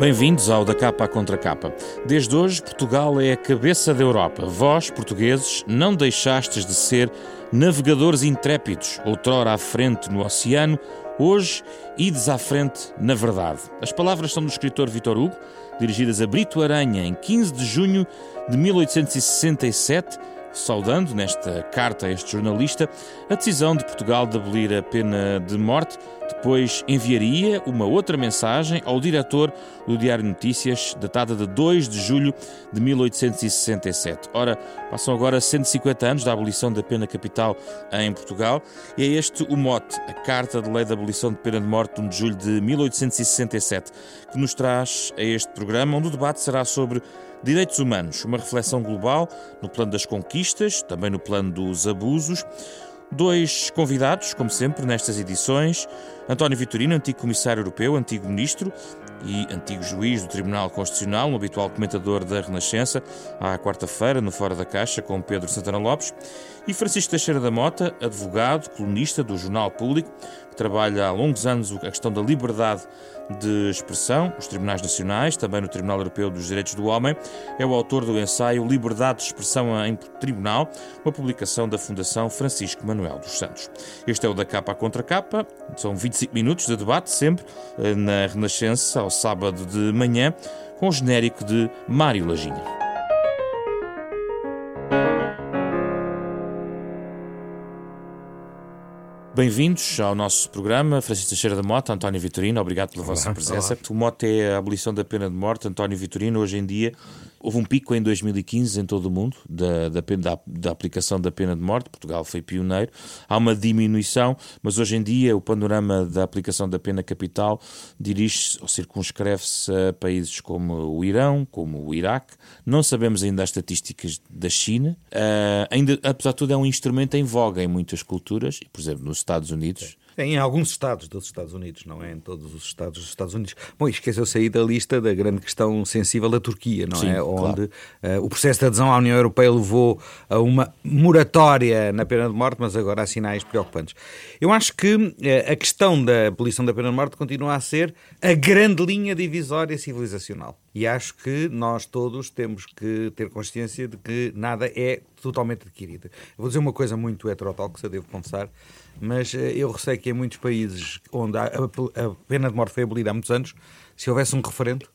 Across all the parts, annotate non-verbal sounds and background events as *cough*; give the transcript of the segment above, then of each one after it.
Bem-vindos ao Da Capa à Contra Capa. Desde hoje, Portugal é a cabeça da Europa. Vós, portugueses, não deixastes de ser navegadores intrépidos, outrora à frente no oceano, hoje ides à frente na verdade. As palavras são do escritor Vitor Hugo, dirigidas a Brito Aranha em 15 de junho de 1867 saudando nesta carta a este jornalista a decisão de Portugal de abolir a pena de morte. Depois enviaria uma outra mensagem ao diretor do Diário Notícias, datada de 2 de julho de 1867. Ora, passam agora 150 anos da abolição da pena capital em Portugal e é este o mote, a Carta de Lei da Abolição de Pena de Morte, 1 de julho de 1867, que nos traz a este programa, onde o debate será sobre Direitos humanos, uma reflexão global no plano das conquistas, também no plano dos abusos. Dois convidados, como sempre, nestas edições: António Vitorino, antigo comissário europeu, antigo ministro e antigo juiz do Tribunal Constitucional, um habitual comentador da Renascença, à quarta-feira, no Fora da Caixa, com Pedro Santana Lopes, e Francisco Teixeira da Mota, advogado, colunista do Jornal Público, trabalha há longos anos a questão da liberdade de expressão, os tribunais nacionais, também no Tribunal Europeu dos Direitos do Homem. É o autor do ensaio Liberdade de Expressão em Tribunal, uma publicação da Fundação Francisco Manuel dos Santos. Este é o da capa à contra capa, são 25 minutos de debate, sempre eh, na Renascença, ao sábado de manhã, com o genérico de Mário Laginha. Bem-vindos ao nosso programa. Francisco Teixeira da Mota, António Vitorino, obrigado pela vossa presença. Olá. O mote é a abolição da pena de morte. António Vitorino, hoje em dia, Houve um pico em 2015 em todo o mundo da, da, da, da, aplicação da pena de morte. Portugal foi pioneiro. Há uma diminuição, mas hoje em dia o panorama da aplicação da pena capital dirige-se ou circunscreve-se a países como o Irão, como o Iraque. Não sabemos ainda as estatísticas da China. Uh, ainda, apesar de tudo, é um instrumento em voga em muitas culturas, por exemplo, nos Estados Unidos. Em alguns estados dos Estados Unidos, não é em todos os estados dos Estados Unidos. Bom, esqueceu-se aí da lista da grande questão sensível da Turquia, não Sim, é? Onde claro. uh, o processo de adesão à União Europeia levou a uma moratória na pena de morte, mas agora há sinais preocupantes. Eu acho que uh, a questão da abolição da pena de morte continua a ser a grande linha divisória civilizacional. E acho que nós todos temos que ter consciência de que nada é totalmente adquirido. Vou dizer uma coisa muito heterotóxica, devo confessar mas eh, eu receio que em muitos países onde a, a pena de morte foi abolida há muitos anos, se houvesse um referendo,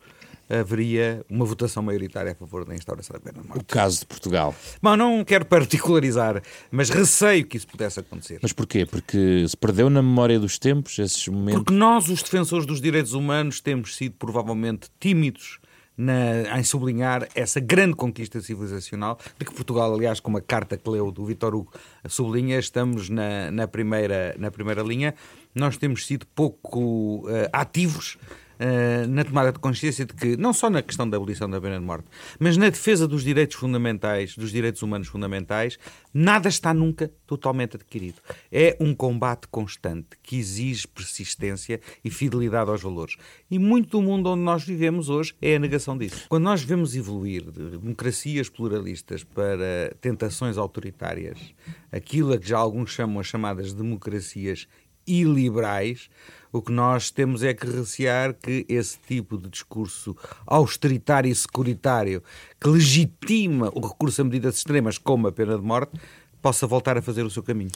haveria uma votação maioritária a favor da instauração da pena de morte. O caso de Portugal. Bom, não quero particularizar, mas receio que isso pudesse acontecer. Mas porquê? Porque se perdeu na memória dos tempos esses momentos? Porque nós, os defensores dos direitos humanos, temos sido provavelmente tímidos na, em sublinhar essa grande conquista civilizacional, de que Portugal, aliás, com uma carta que leu do Vitor Hugo, sublinha, estamos na, na, primeira, na primeira linha. Nós temos sido pouco uh, ativos uh, na tomada de consciência de que, não só na questão da abolição da pena de morte, mas na defesa dos direitos fundamentais, dos direitos humanos fundamentais, nada está nunca totalmente adquirido. É um combate constante que exige persistência e fidelidade aos valores. E muito do mundo onde nós vivemos hoje é a negação disso. Quando nós vemos evoluir de democracias pluralistas para tentações autoritárias, aquilo a que já alguns chamam as chamadas democracias iliberais, o que nós temos é que recear que esse tipo de discurso austeritário e securitário que legitima o recurso a medidas extremas como a pena de morte possa voltar a fazer o seu caminho.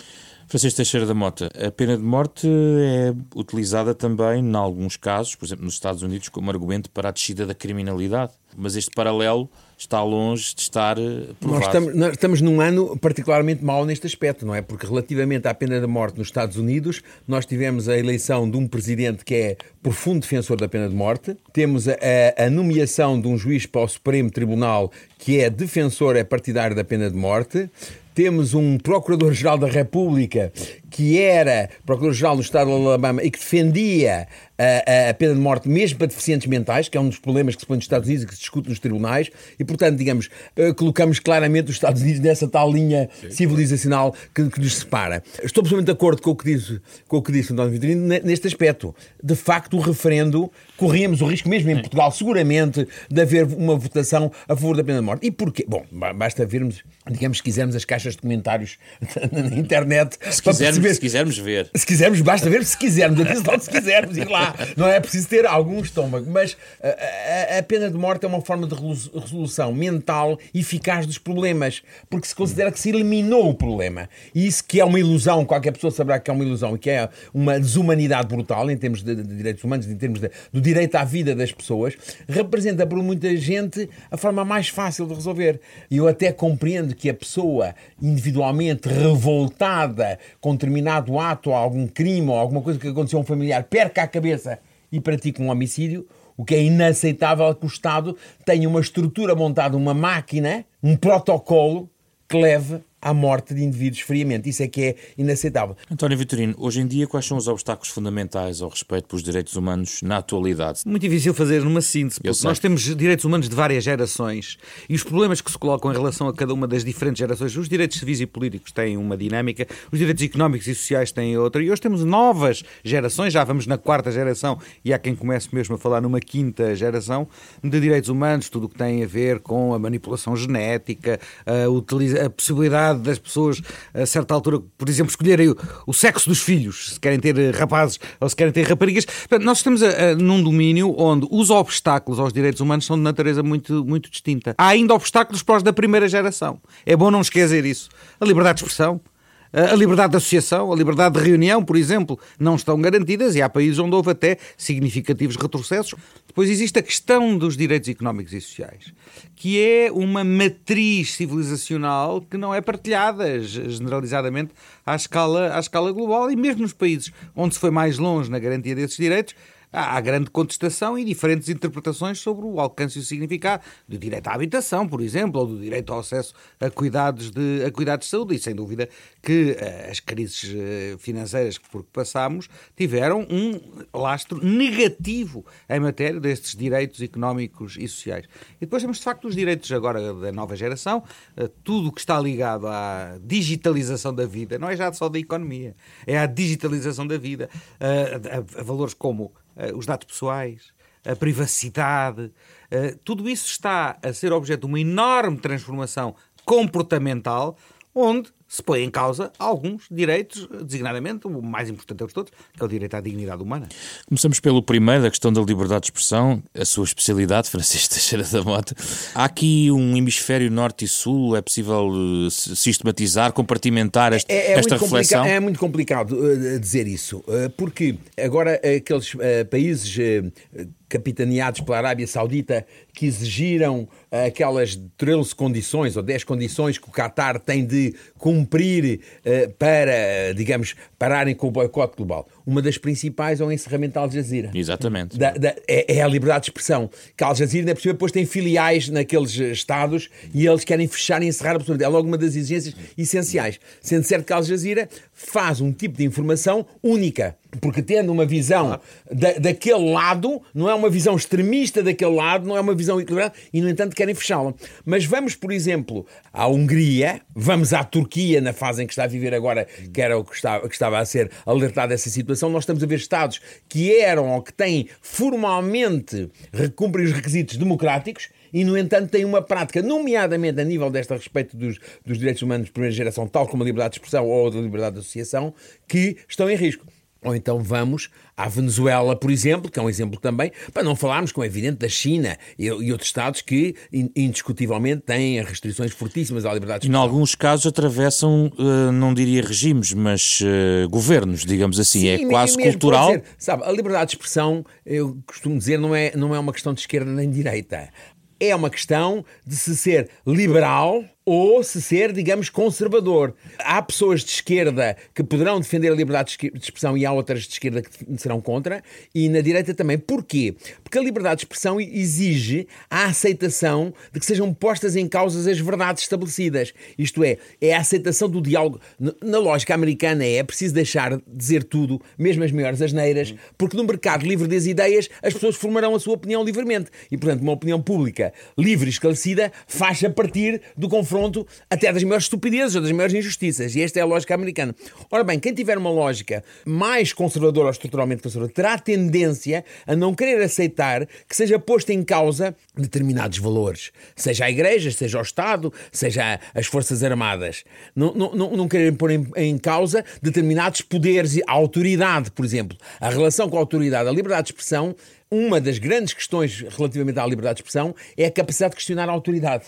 Francisco Teixeira da Mota, a pena de morte é utilizada também, em alguns casos, por exemplo, nos Estados Unidos, como argumento para a descida da criminalidade. Mas este paralelo está longe de estar eh, provado. Nós estamos, nós estamos num ano particularmente mau neste aspecto, não é? Porque relativamente à pena de morte nos Estados Unidos, nós tivemos a eleição de um presidente que é profundo defensor da pena de morte, temos a, a nomeação de um juiz para o Supremo Tribunal que é defensor, é partidário da pena de morte, temos um Procurador-Geral da República que era Procurador-Geral do Estado de Alabama e que defendia a, a, pena de morte mesmo para deficientes mentais, que é um dos problemas que se põe nos Estados Unidos e que se discute nos tribunais, e portanto, digamos, uh, colocamos claramente os Estados Unidos nessa tal linha Sim. civilizacional que, que, nos separa. Estou absolutamente de acordo com o que disse, com o que disse António Vitorino neste aspecto. De facto, o referendo, corríamos o risco, mesmo em Portugal, seguramente, de haver uma votação a favor da pena de morte. E porquê? Bom, basta vermos, digamos, se quisermos as caixas de comentários *laughs* na internet se quisermos quisermos, se quisermos ver. Se quisermos, basta ver se quisermos. Atenção, se quisermos ir lá. Não é preciso ter algum estômago. Mas a, a, a pena de morte é uma forma de resolução mental eficaz dos problemas. Porque se considera que se eliminou o problema. E isso que é uma ilusão, qualquer pessoa saberá que é uma ilusão e que é uma desumanidade brutal em termos de, de direitos humanos, em termos de, do direito à vida das pessoas, representa para muita gente a forma mais fácil de resolver. E eu até compreendo que a pessoa individualmente revoltada com determinado ato algum crime ou alguma coisa que aconteceu a um familiar perca a cabeça e pratique um homicídio, o que é inaceitável que o Estado tenha uma estrutura montada, uma máquina, um protocolo que leve à morte de indivíduos friamente. Isso é que é inaceitável. António Vitorino, hoje em dia, quais são os obstáculos fundamentais ao respeito pelos direitos humanos na atualidade? Muito difícil fazer numa síntese, porque nós temos direitos humanos de várias gerações e os problemas que se colocam em relação a cada uma das diferentes gerações, os direitos civis e políticos têm uma dinâmica, os direitos económicos e sociais têm outra, e hoje temos novas gerações, já vamos na quarta geração e há quem comece mesmo a falar numa quinta geração de direitos humanos, tudo o que tem a ver com a manipulação genética, a, a possibilidade das pessoas, a certa altura, por exemplo, escolherem o, o sexo dos filhos, se querem ter eh, rapazes ou se querem ter raparigas. Portanto, nós estamos a, a, num domínio onde os obstáculos aos direitos humanos são de natureza muito, muito distinta. Há ainda obstáculos para os da primeira geração. É bom não esquecer isso. A liberdade de expressão, a liberdade de associação, a liberdade de reunião, por exemplo, não estão garantidas e há países onde houve até significativos retrocessos. Depois existe a questão dos direitos económicos e sociais, que é uma matriz civilizacional que não é partilhada generalizadamente à escala, à escala global. E mesmo nos países onde se foi mais longe na garantia desses direitos, há grande contestação e diferentes interpretações sobre o alcance e o significado do direito à habitação, por exemplo, ou do direito ao acesso a cuidados de, a cuidados de saúde. E sem dúvida que uh, as crises uh, financeiras por que passámos tiveram um lastro negativo em matéria destes direitos económicos e sociais. E depois temos, de facto, os direitos agora da nova geração, uh, tudo o que está ligado à digitalização da vida, não é já só da economia, é à digitalização da vida, a, valores como os dados pessoais, a privacidade, uh, tudo isso está a ser objeto de uma enorme transformação comportamental, onde se põe em causa alguns direitos, designadamente o mais importante de todos, que é o direito à dignidade humana. Começamos pelo primeiro, a questão da liberdade de expressão, a sua especialidade, *laughs* Francisco Teixeira da Mota. Há aqui um hemisfério norte e sul, é possível eh, sistematizar, compartimentar esta, é, é esta reflexão? É muito complicado uh, dizer isso, uh, porque agora aqueles países capitaneados pela Arábia Saudita que exigiram aquelas 13 condições ou 10 condições que o Qatar tem de cumprir uh, para, digamos, pararem com o boicote global. Uma das principais é o encerramento da Al Jazeera. Exatamente. Da, da, é, é, a liberdade de expressão. Que a Al Jazeera, ainda por cima, depois tem filiais naqueles estados e eles querem fechar e encerrar absolutamente. É logo uma das exigências essenciais. Sendo certo que a Al Jazeera faz um tipo de informação única. Porque tendo uma visão da, daquele lado, não é uma visão extremista daquele lado, não é uma visão equilibrada, e no entanto querem fechá-la. Mas vamos, por exemplo, à Hungria, vamos à Turquia, na fase em que está a viver agora, que era o que estava, que estava a ser alertado dessa situação, nós estamos a ver Estados que eram ou que têm formalmente, cumprem os requisitos democráticos, e, no entanto, têm uma prática, nomeadamente a nível desta respeito dos, dos direitos humanos de primeira geração, tal como a liberdade de expressão ou a liberdade de associação, que estão em risco. Ou então vamos à Venezuela, por exemplo, que é um exemplo também, para não falarmos, como é evidente, da China e, e outros Estados que indiscutivelmente têm restrições fortíssimas à liberdade de expressão. Em alguns casos atravessam, eh, não diria regimes, mas uh, governos, digamos assim. É Sim, é quase cultural. Dizer, sabe, a liberdade de expressão, eu costumo dizer, não é, não é uma questão de esquerda nem de direita. É uma questão de se ser liberal ou se ser, digamos, conservador. Há pessoas de esquerda que poderão defender a liberdade de expressão e há outras de esquerda que serão contra, e na direita também. Porquê? Porque a liberdade de expressão exige a aceitação de que sejam postas em causas as verdades estabelecidas. Isto é, é a aceitação do diálogo. Na lógica americana é, é preciso deixar de dizer tudo, mesmo as maiores asneiras, porque no mercado livre das ideias as pessoas formarão a sua opinião livremente. E, portanto, uma opinião pública livre e esclarecida faz a partir do confronto confronto até das maiores estupidezes ou das maiores injustiças. E esta é a lógica americana. Ora bem, quem tiver uma lógica mais conservadora ou estruturalmente conservadora terá tendência a não querer aceitar que seja posto em causa determinados valores, seja a Igreja, seja o Estado, seja as Forças Armadas. Não, não, não, pôr em, em causa determinados poderes e a autoridade, por exemplo. A relação com a autoridade, a liberdade de expressão uma das grandes questões relativamente à liberdade de expressão é a capacidade de questionar a autoridade.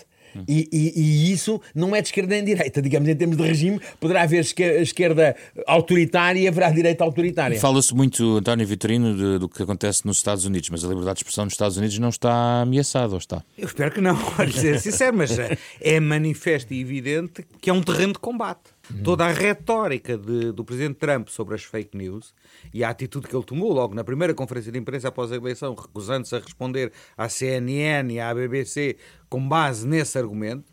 E, e, e, isso não é de esquerda nem de direita. Digamos, em termos de regime, poderá haver esquerda autoritária e haverá direita autoritária. Fala-se muito, António Vitorino, de, do que acontece nos Estados Unidos, mas a liberdade de expressão nos Estados Unidos não está ameaçada, ou está? Eu espero que não, *laughs* para ser sincero, mas é manifesto e evidente que é um terreno de combate. Toda a retórica de, do presidente Trump sobre as fake news e a atitude que ele tomou logo na primeira conferência de imprensa após a eleição, recusando-se a responder à CNN e à BBC com base nesse argumento,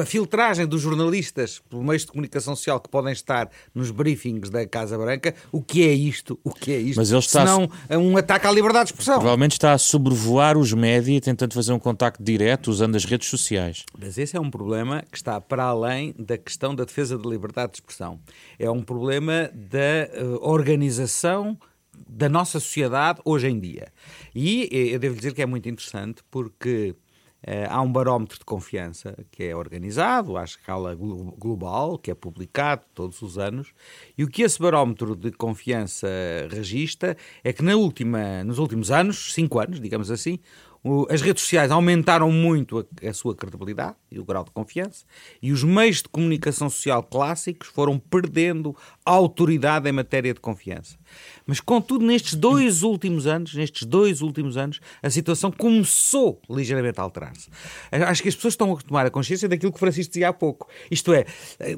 a filtragem dos jornalistas por meios de comunicação social que podem estar nos briefings da Casa Branca, o que é isto? O que é isto? Mas ele está Senão um ataque à liberdade de expressão. Provavelmente está a sobrevoar os média tentando fazer um contacto direto usando as redes sociais. Mas esse é um problema que está para além da questão da defesa da liberdade de expressão. É um problema da uh, organização da nossa sociedade hoje em dia. E eu devo dizer que é muito interessante porque há um barómetro de confiança que é organizado à escala global, que é publicado todos os anos, e o que esse barómetro de confiança registra é que na última, nos últimos anos, cinco anos, digamos assim, as redes sociais aumentaram muito a, a, sua credibilidade e o grau de confiança, e os meios de comunicação social clássicos foram perdendo autoridade em matéria de confiança. Mas, contudo, nestes dois últimos anos, nestes dois últimos anos, a situação começou ligeiramente a alterar-se. Acho que as pessoas estão a tomar a consciência daquilo que o Francisco dizia há pouco. Isto é,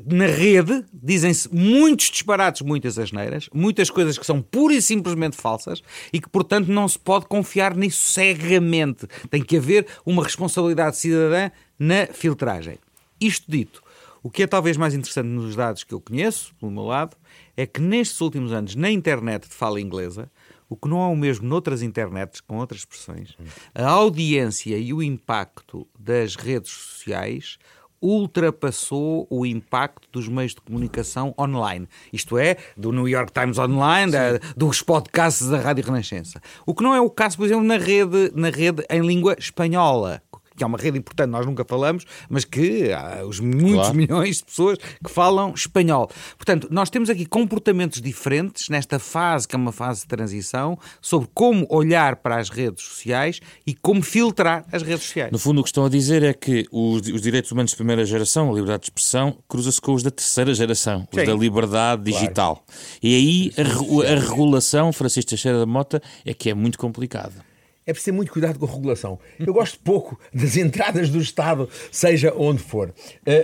na rede dizem-se muitos disparates, muitas asneiras, muitas coisas que são pura e simplesmente falsas e que, portanto, não se pode confiar nisso cegamente. Tem que haver uma responsabilidade cidadã na filtragem. Isto dito, o que é talvez mais interessante nos dados que eu conheço, pelo meu lado, é que nestes últimos anos, na internet de fala inglesa, o que não é o mesmo noutras internets, com outras expressões, a audiência e o impacto das redes sociais ultrapassou o impacto dos meios de comunicação online. Isto é, do New York Times Online, da, dos podcasts da Rádio Renascença. O que não é o caso, por exemplo, na rede, na rede em língua espanhola, que é uma rede importante, nós nunca falamos, mas que há os muitos claro. milhões de pessoas que falam espanhol. Portanto, nós temos aqui comportamentos diferentes nesta fase, que é uma fase de transição, sobre como olhar para as redes sociais e como filtrar as redes sociais. No fundo, o que estão a dizer é que os, os direitos humanos de primeira geração, a liberdade de expressão, cruza-se com os da terceira geração, os Sim. da liberdade digital. Claro. E aí a, a regulação, Francisco Teixeira da Mota, é que é muito complicada é preciso ter muito cuidado com a regulação. Eu gosto pouco das entradas do Estado, seja onde for, uh,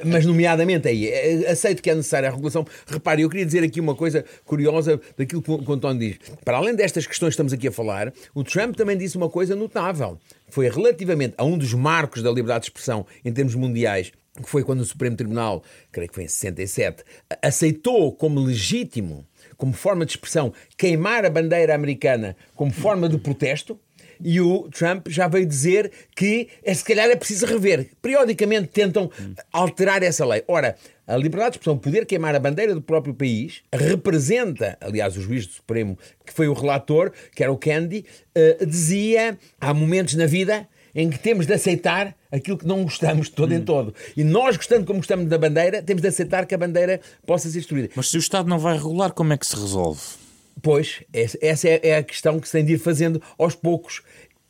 mas nomeadamente aí. Eh, aceito que é necessária a regulação. Repare, eu queria dizer aqui uma coisa curiosa daquilo que o António diz. Para além destas questões que estamos aqui a falar, o Trump também disse uma coisa notável. Foi relativamente a um dos marcos da liberdade de expressão em termos mundiais, que foi quando o Supremo Tribunal, creio que foi em 67, aceitou como legítimo, como forma de expressão, queimar a bandeira americana como forma de protesto e o Trump já veio dizer que é, se calhar é preciso rever. Periodicamente tentam alterar essa lei. Ora, a liberdade de expressão, poder queimar a bandeira do próprio país, representa, aliás, o juiz do Supremo, que foi o relator, que era o Candy, uh, dizia: há momentos na vida em que temos de aceitar aquilo que não gostamos de todo hum. em todo. E nós, gostando como gostamos da bandeira, temos de aceitar que a bandeira possa ser destruída. Mas se o Estado não vai regular, como é que se resolve? Pois, essa é, é a questão que se tem de ir fazendo aos poucos.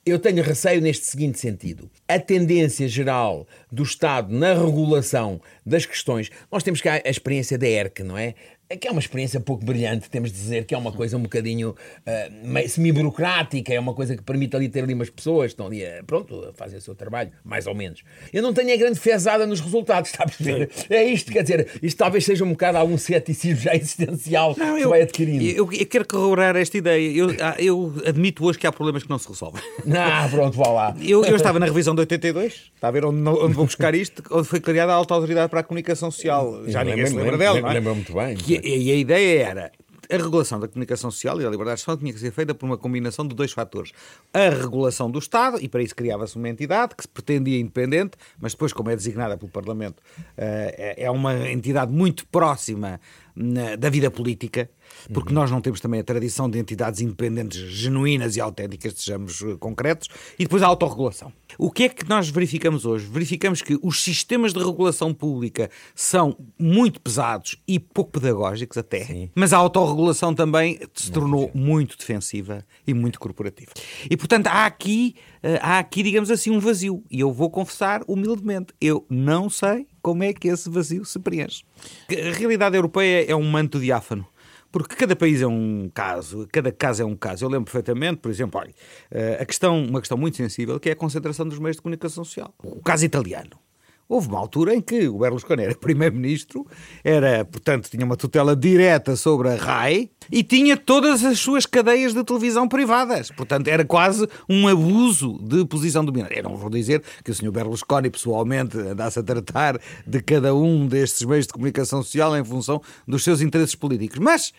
Eu tenho receio neste seguinte sentido. A tendência geral do Estado na regulação das questões. Nós temos cá a experiência da ERC, não é? É que é uma experiência pouco brilhante, temos de dizer que é uma coisa um bocadinho uh, semi-burocrática, é uma coisa que permite ali ter ali umas pessoas estão ali, a, pronto, a fazer o seu trabalho, mais ou menos. Eu não tenho a grande fezada nos resultados, *laughs* está a perceber? É isto, quer dizer, isto talvez seja um bocado algum ceticismo já existencial não, que eu, vai adquirindo. Eu, eu, quero corroborar esta ideia. Eu, ah, eu admito hoje que há problemas que não se resolvem. *laughs* Ah, pronto, vá lá. Eu, eu estava na revisão de 82, está a ver onde, onde vou buscar isto, onde foi criada a Alta Autoridade para a Comunicação Social. Já ninguém se lembra dela, não é? Lembro muito bem. Que, e a ideia era a regulação da comunicação social e da liberdade de expressão tinha que ser feita por uma combinação de dois fatores. A regulação do Estado, e para isso criava-se uma entidade que se pretendia independente, mas depois, como é designada pelo Parlamento, é, é uma entidade muito próxima da vida política porque uhum. nós não temos também a tradição de entidades independentes genuínas e autênticas, sejamos eh, concretos, e depois a autorregulação. O que é que nós verificamos hoje? Verificamos que os sistemas de regulação pública são muito pesados e pouco pedagógicos até, Sim. mas a autorregulação também se tornou muito defensiva e muito corporativa. E portanto há aqui, eh, há aqui, digamos assim, um vazio. E eu vou confessar humildemente, eu não sei como é que esse vazio se preenche. A realidade europeia é um manto diáfano porque cada país é um caso, cada caso é um caso. Eu lembro perfeitamente, por exemplo, olha, eh, a questão, uma questão muito sensível que é a concentração dos meios de comunicação social. O caso italiano. Houve uma altura em que o Berlusconi era *laughs* primeiro-ministro, era, portanto, tinha uma tutela direta sobre a RAI e tinha todas as suas cadeias de televisão privadas. Portanto, era quase um abuso de posição dominante. Eu não vou dizer que o Sr. Berlusconi pessoalmente andasse a tratar de cada um destes meios de comunicação social em função dos seus interesses políticos, mas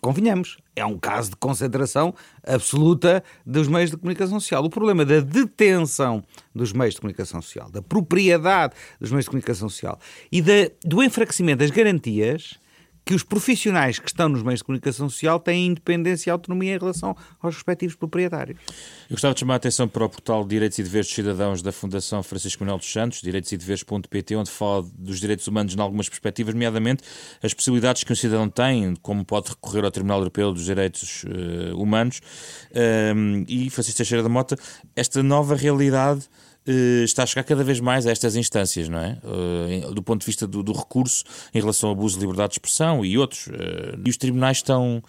convenhamos, é um caso de concentração absoluta dos meios de comunicação social. O problema da detenção dos meios de comunicação social, da propriedade dos meios de comunicação social e da, do enfraquecimento das garantias que os profissionais que estão nos meios de comunicação social têm independência e autonomia em relação aos respectivos proprietários. Eu gostava de chamar a atenção para o portal Direitos e Deveres dos Cidadãos da Fundação Francisco Manuel dos Santos, direitosedeveres.pt, onde fala dos direitos humanos em algumas perspectivas, nomeadamente as possibilidades que um cidadão tem, como pode recorrer ao Tribunal Europeu dos Direitos uh, Humanos, um, e Francisco Teixeira da Mota, esta nova realidade está a chegar cada vez mais a estas instâncias, não é? Eh, do ponto de vista do, do recurso em relação ao abuso de liberdade de expressão e outros. Eh, e os tribunais estão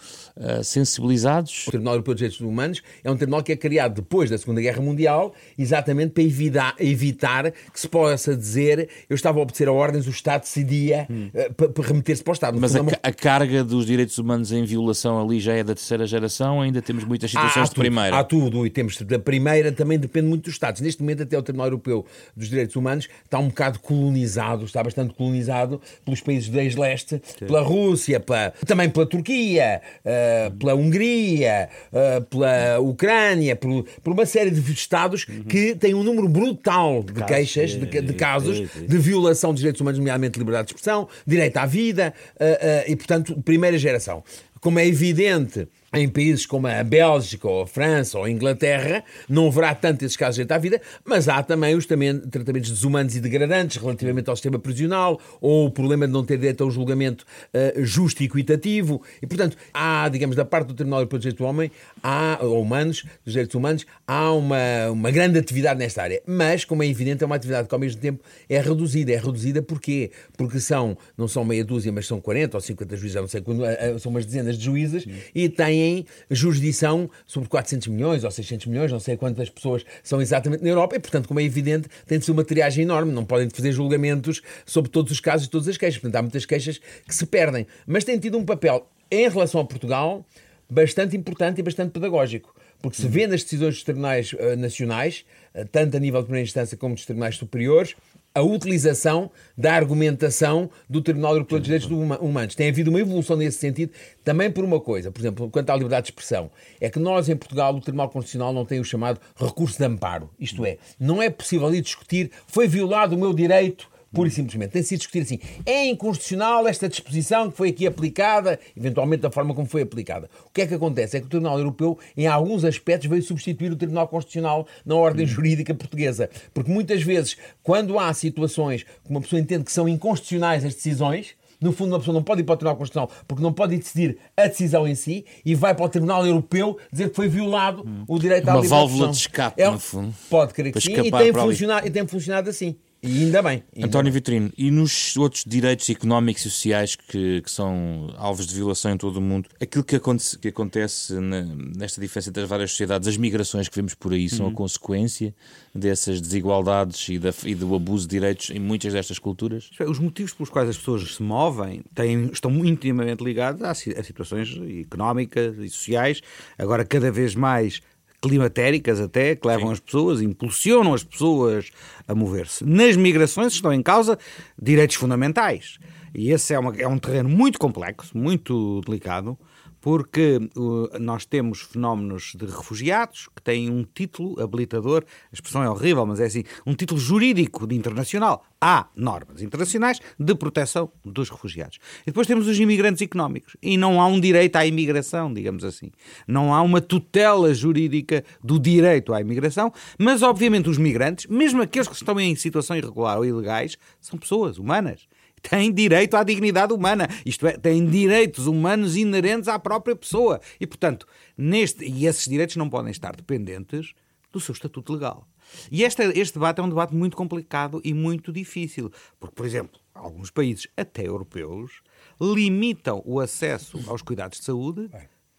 sensibilizados. O Tribunal Europeu dos Direitos Humanos é um tribunal que é criado depois da Segunda Guerra Mundial, exatamente para evitar, evitar que se possa dizer eu estava a obedecer a ordens, o Estado decidia hum. para, para remeter-se para o Estado. Mas a, a, carga dos direitos humanos em violação ali já é da terceira geração, ainda temos muitas situações há de primeira. Há tudo, e temos da primeira também depende muito dos Estados. Neste momento até o Tribunal Europeu dos Direitos Humanos está um bocado colonizado, está bastante colonizado pelos países do ex-leste, pela Rússia, pela, também pela Turquia, uh, pela Hungria, uh, pela Ucrânia, por, por, uma série de Estados uhum. que têm um número brutal de queixas, de, de casos de violação dos direitos humanos, nomeadamente liberdade de expressão, direito à vida, uh, e portanto, primeira geração. Como é evidente em países como a Bélgica, ou a França, ou a Inglaterra, não haverá tanto esses casos de à vida, mas há também os também, tratamentos desumanos e degradantes relativamente ao sistema prisional, ou o problema de não ter direito a um julgamento uh, justo e equitativo. E, portanto, há, digamos, da parte do Tribunal Europeu dos Direitos do Homem, há, ou humanos, dos direitos humanos, há uma, uma grande atividade nesta área. Mas, como é evidente, é uma atividade que ao mesmo tempo é reduzida. É reduzida porquê? Porque são, não são meia dúzia, mas são 40 ou 50 juízes, não sei quando, eh, eh, são umas dezenas de juízes, e têm têm jurisdição sobre 400 milhões ou 600 milhões, não sei quantas pessoas são exatamente na Europa, e portanto, como é evidente, tem de ser uma triagem enorme, não podem fazer julgamentos sobre todos os casos e todas as queixas, portanto, há muitas queixas que se perdem, mas tem tido um papel em relação a Portugal bastante importante e bastante pedagógico. Porque se vê nas decisões dos tribunais uh, nacionais, uh, tanto a nível de primeira instância como dos tribunais superiores, a utilização da argumentação do Tribunal Europeu dos Direitos Humanos. Tem havido uma evolução nesse sentido, também por uma coisa, por exemplo, quanto à liberdade de expressão, é que nós em Portugal, o Tribunal Constitucional não tem o chamado recurso de amparo. Isto é, não é possível ali discutir, foi violado o meu direito pura e simplesmente. Tem sido discutido assim. É inconstitucional esta disposição que foi aqui aplicada, eventualmente da forma como foi aplicada. O que é que acontece? É que o Tribunal Europeu, em alguns aspectos, veio substituir o Tribunal Constitucional na ordem jurídica portuguesa. Porque muitas vezes, quando há situações que uma pessoa entende que são inconstitucionais as decisões, no fundo, uma pessoa não pode ir para o Tribunal Constitucional porque não pode decidir a decisão em si e vai para o Tribunal Europeu dizer que foi violado hum. o direito à liberdade Uma válvula de escape, é, no fundo. Pode crer que sim, e tem, funcionado, e tem funcionado assim. E ainda bem. Ainda António bem. Vitorino, e nos outros direitos económicos e sociais que, que são alvos de violação em todo o mundo, aquilo que acontece, que acontece na, nesta diferença entre as várias sociedades, as migrações que vemos por aí, são uhum. a consequência dessas desigualdades e, da, e, do abuso de direitos em muitas destas culturas? Os motivos pelos quais as pessoas se movem têm, estão muito intimamente ligados a, a situações económicas e sociais, agora cada vez mais climatéricas até, que levam Sim. as pessoas, impulsionam as pessoas a mover-se. Nas migrações estão em causa direitos fundamentais. E esse é, uma, é um terreno muito complexo, muito delicado, porque uh, nós temos fenómenos de refugiados que têm um título habilitador, a expressão é horrível, mas é assim, um título jurídico de internacional. Há normas internacionais de proteção dos refugiados. E depois temos os imigrantes económicos. E não há um direito à imigração, digamos assim. Não há uma tutela jurídica do direito à imigração, mas obviamente os migrantes, mesmo aqueles que estão em situação irregular ou ilegais, são pessoas humanas têm direito à dignidade humana, isto é, têm direitos humanos inerentes à própria pessoa. E, portanto, neste, e esses direitos não podem estar dependentes do seu estatuto legal. E este, este debate é um debate muito complicado e muito difícil, porque, por exemplo, alguns países, até europeus, limitam o acesso aos cuidados de saúde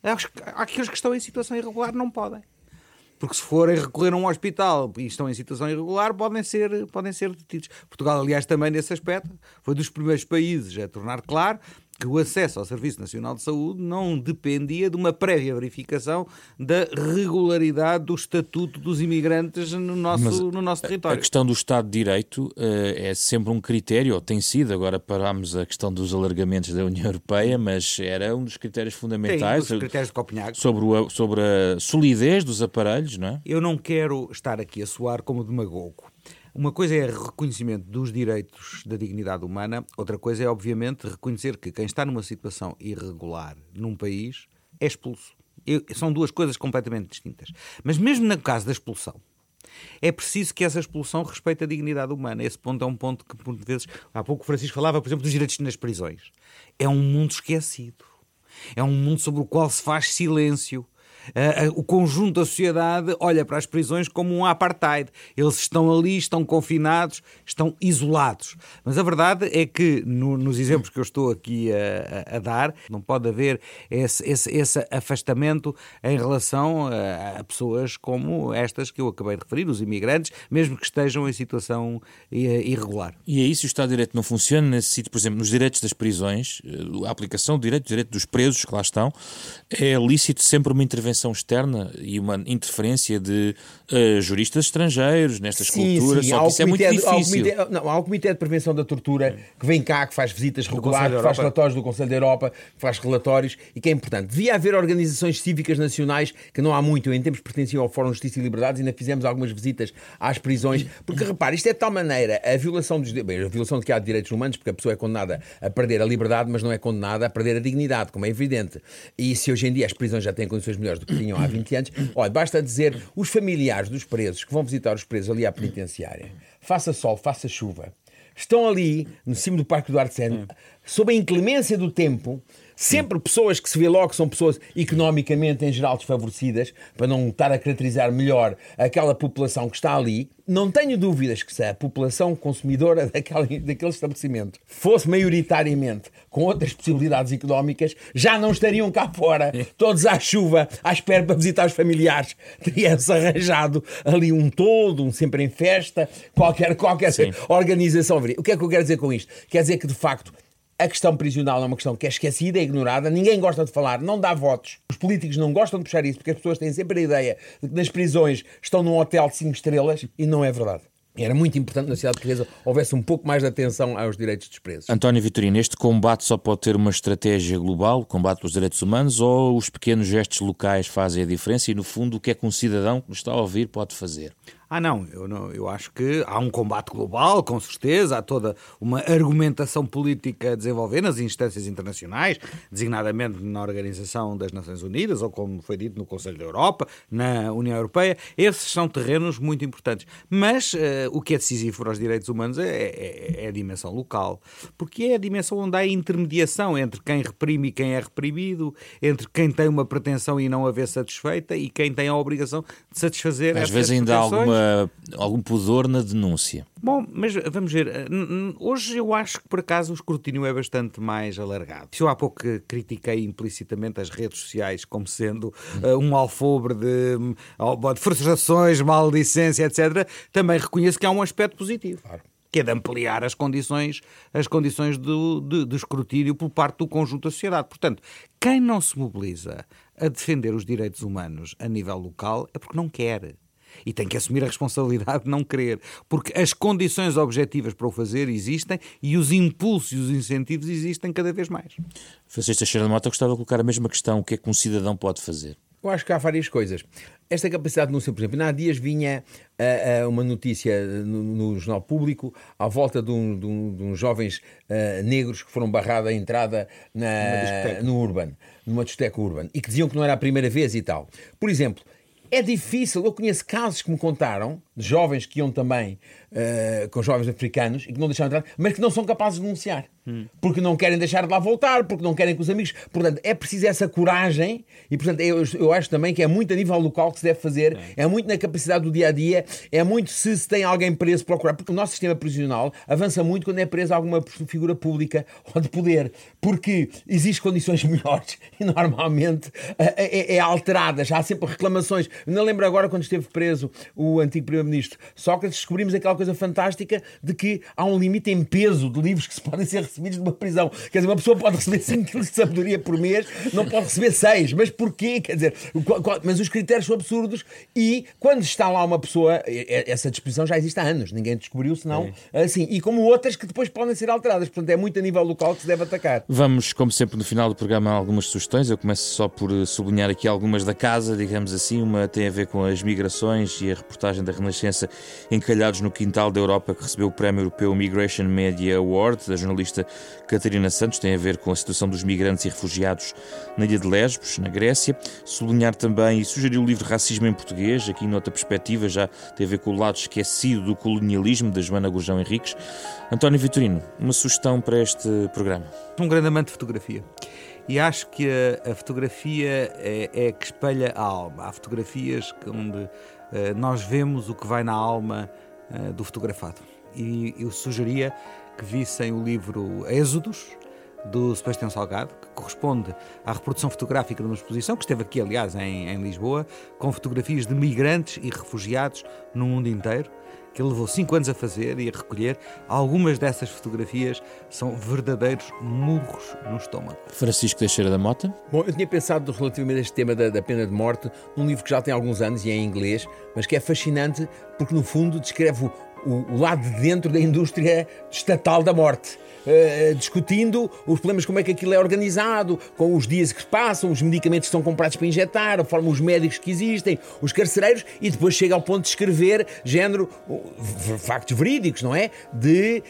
aos, àqueles que estão em situação irregular não podem porque se forem recorrer a um hospital e estão em situação irregular, podem ser, podem ser detidos. Portugal, aliás, também nesse aspecto, foi dos primeiros países a tornar claro que o acesso ao Serviço Nacional de Saúde não dependia de uma prévia verificação da regularidade do estatuto dos imigrantes no nosso, no nosso território. A questão do Estado de Direito uh, é sempre um critério, ou tem sido, agora parámos a questão dos alargamentos da União Europeia, mas era um dos critérios fundamentais Tem, critérios de Copenhague. Sobre, o, sobre a solidez dos aparelhos, não é? Eu não quero estar aqui a soar como demagogo. Uma coisa é reconhecimento dos direitos da dignidade humana, outra coisa é, obviamente, reconhecer que quem está numa situação irregular num país é expulso. Eu, são duas coisas completamente distintas. Mas mesmo no caso da expulsão, é preciso que essa expulsão respeite a dignidade humana. Esse ponto é um ponto que, por vezes, há pouco o Francisco falava, por exemplo, dos direitos nas prisões. É um mundo esquecido. É um mundo sobre o qual se faz silêncio o conjunto da sociedade olha para as prisões como um apartheid. Eles estão ali, estão confinados, estão isolados. Mas a verdade é que, no, nos exemplos que eu estou aqui a, a, dar, não pode haver esse, esse, esse afastamento em relação a, a, pessoas como estas que eu acabei de referir, os imigrantes, mesmo que estejam em situação irregular. E é isso, o Estado de Direito não funciona nesse sítio, por exemplo, nos direitos das prisões, eh, a aplicação do direito, do direito dos presos que lá estão, é lícito sempre uma intervenção intervenção externa e uma interferência de uh, juristas estrangeiros nestas sim, culturas, sim. só que isso é muito difícil. Há o, comitê, não, há o Comitê de Prevenção da Tortura que vem cá, que faz visitas regulares, que faz relatórios do Conselho da Europa, que faz relatórios e que é importante. Devia haver organizações cívicas nacionais que não há muito, eu em tempos pertenciam ao Fórum de Justiça e Liberdades, ainda fizemos algumas visitas às prisões, porque repare, isto é de tal maneira a violação dos bem, a violação de que há de direitos humanos, porque a pessoa é condenada a perder a liberdade, mas não é condenada a perder a dignidade, como é evidente. E se hoje em dia as prisões já têm condições melhores do que tinham há 20 anos. Olha, basta dizer os familiares dos presos que vão visitar os presos ali à penitenciária, faça sol, faça chuva, estão ali no cimo do Parque do Artesano, sob a inclemência do tempo, Sempre pessoas que se vê logo que são pessoas economicamente, em geral, desfavorecidas, para não estar a caracterizar melhor aquela população que está ali. Não tenho dúvidas que se a população consumidora *laughs* daquele, daquele estabelecimento fosse maioritariamente com outras possibilidades económicas, já não estariam cá fora, todos à chuva, à espera para visitar os familiares. *laughs* Teria-se arranjado ali um todo, um sempre em festa, qualquer, qualquer organização. O que é que eu quero dizer com isto? Quer dizer que, de facto, a questão prisional é uma questão que é esquecida, é ignorada, ninguém gosta de falar, não dá votos. Os políticos não gostam de puxar isso porque as pessoas têm sempre a ideia de que nas prisões estão num hotel de 5 estrelas e não é verdade. Era muito importante na cidade portuguesa houvesse um pouco mais de atenção aos direitos dos presos. António Vitorino, este combate só pode ter uma estratégia global, o combate pelos direitos humanos, ou os pequenos gestos locais fazem a diferença e, no fundo, o que é que um cidadão que nos está a ouvir pode fazer? Ah, não eu, não, eu acho que há um combate global, com certeza, há toda uma argumentação política a desenvolver nas instâncias internacionais, designadamente na Organização das Nações Unidas, ou como foi dito no Conselho da Europa, na União Europeia. Esses são terrenos muito importantes. Mas uh, o que é decisivo para os direitos humanos é, é, é, a dimensão local, porque é a dimensão onde há intermediação entre quem reprime e quem é reprimido, entre quem tem uma pretensão e não a vê satisfeita e quem tem a obrigação de satisfazer Às vezes ainda há alguma algum pudor na denúncia. Bom, mas vamos ver. Eh, hoje eu acho que por acaso o escrutínio é bastante mais alargado. Se eu há pouco critiquei implicitamente as redes sociais como sendo uh, um alfobre de, de frustrações, maldicência, etc., também reconheço que há um aspecto positivo. Claro que é de ampliar as condições, as condições do, de, de, escrutínio por parte do conjunto da sociedade. Portanto, quem não se mobiliza a defender os direitos humanos a nível local é porque não quer E tem que assumir a responsabilidade de não querer. Porque as condições objetivas para o fazer existem e os impulsos e os incentivos existem cada vez mais. Francisco Teixeira de Mota gostava de colocar a mesma questão: o que é que um cidadão pode fazer? Eu acho que há várias coisas. Esta capacidade de denúncia, por exemplo, há dias vinha uh, uh, uma notícia no, no, Jornal Público à volta de, um, de, um, de uns jovens uh, negros que foram barrados a entrada na, no Urban, numa discoteca Urban, e que diziam que não era a primeira vez e tal. Por exemplo, é difícil, eu conheço casos que me contaram de jovens que iam também uh, com jovens africanos e que não deixaram entrar, mas que não são capazes de denunciar. Hum. Porque não querem deixar de lá voltar, porque não querem com os amigos. Portanto, é preciso essa coragem e, portanto, eu, eu acho também que é muito a nível local que se deve fazer, é, é muito na capacidade do dia a dia, é muito se se tem alguém preso procurar, porque o nosso sistema prisional avança muito quando é preso alguma figura pública *laughs* ou de poder, porque existem condições *laughs* melhores e normalmente é, é, é alteradas. Há sempre reclamações. Não lembro agora quando esteve preso o antigo Primeiro-Ministro Sócrates, descobrimos aquela coisa fantástica de que há um limite em peso de livros que se *laughs* podem ser recebidos numa prisão. Quer dizer, uma pessoa pode receber *laughs* 5 quilos de sabedoria por mês, não pode receber 6. Mas porquê? Quer dizer, mas os critérios são absurdos e quando está lá uma pessoa, essa disposição já existe há anos, ninguém descobriu, senão assim. E como outras que depois podem ser alteradas. Portanto, é muito a nível local que se deve atacar. Vamos, como sempre, no final do programa, algumas sugestões. Eu começo só por eh, sublinhar aqui algumas da casa, digamos assim. Uma tem a ver com as migrações e a reportagem da Renascença encalhados no quintal da Europa que recebeu o Prémio Europeu Migration Media Award da jornalista Catarina Santos, tem a ver com a situação dos migrantes e refugiados na ilha de Lesbos, na Grécia. Sublinhar também e sugerir o livro Racismo em Português, aqui noutra perspectiva, já tem a ver com o lado esquecido do colonialismo, da Joana Gurjão Henriques. António Vitorino, uma sugestão para este programa? Um grande amante de fotografia. E acho que a, a fotografia é, é, que espelha a alma. Há fotografias onde uh, nós vemos o que vai na alma uh, do fotografado. E eu sugeria que vissem o livro Êxodos, do Sebastião Salgado, que corresponde à reprodução fotográfica de uma exposição, que esteve aqui, aliás, em, em Lisboa, com fotografias de migrantes e refugiados no mundo inteiro, que ele levou cinco anos a fazer e a recolher. Algumas dessas fotografias são verdadeiros murros no estômago. Francisco Teixeira da Mota. Bom, eu tinha pensado relativamente a este tema da, da pena de morte num livro que já tem alguns anos e é em inglês, mas que é fascinante porque, no fundo, descreve o, o, lado de dentro da indústria estatal da morte. Uh, discutindo os problemas, como é que aquilo é organizado, com os dias que passam, os medicamentos que são comprados para injetar, a forma, os médicos que existem, os carcereiros, e depois chega ao ponto de escrever género, factos verídicos, não é? De,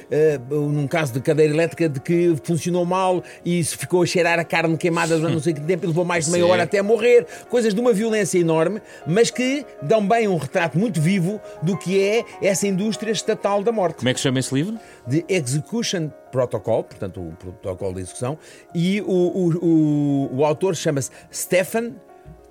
uh, num caso de cadeira elétrica, de que funcionou mal e se ficou a cheirar a carne queimada durante não sei que tempo e levou mais de meia Sim. hora até morrer. Coisas de uma violência enorme, mas que dão bem um retrato muito vivo do que é essa indústria estatal da morte. Como é que chama esse livro? The Execution Protocol, portanto, o protocolo de execução, e o, o, o, o autor chama-se Stephen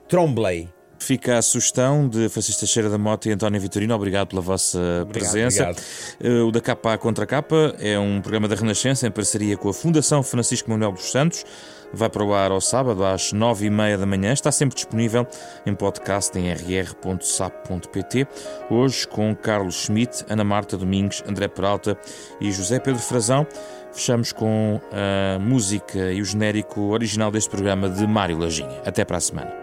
Trombley. Fica a sugestão de Francisco Teixeira da Mota e António Vitorino. Obrigado pela vossa obrigado, presença. Obrigado. Eh, o da Capa à Contra Capa é um programa da Renascença em parceria com a Fundação Francisco Manuel dos Santos vai para o ar ao sábado às nove e meia da manhã. Está sempre disponível em podcast em rr.sap.pt. Hoje com Carlos Schmidt, Ana Marta Domingues, André Peralta e José Pedro Frazão. Fechamos com a música e o genérico original deste programa de Mário Lajinha. Até para a semana.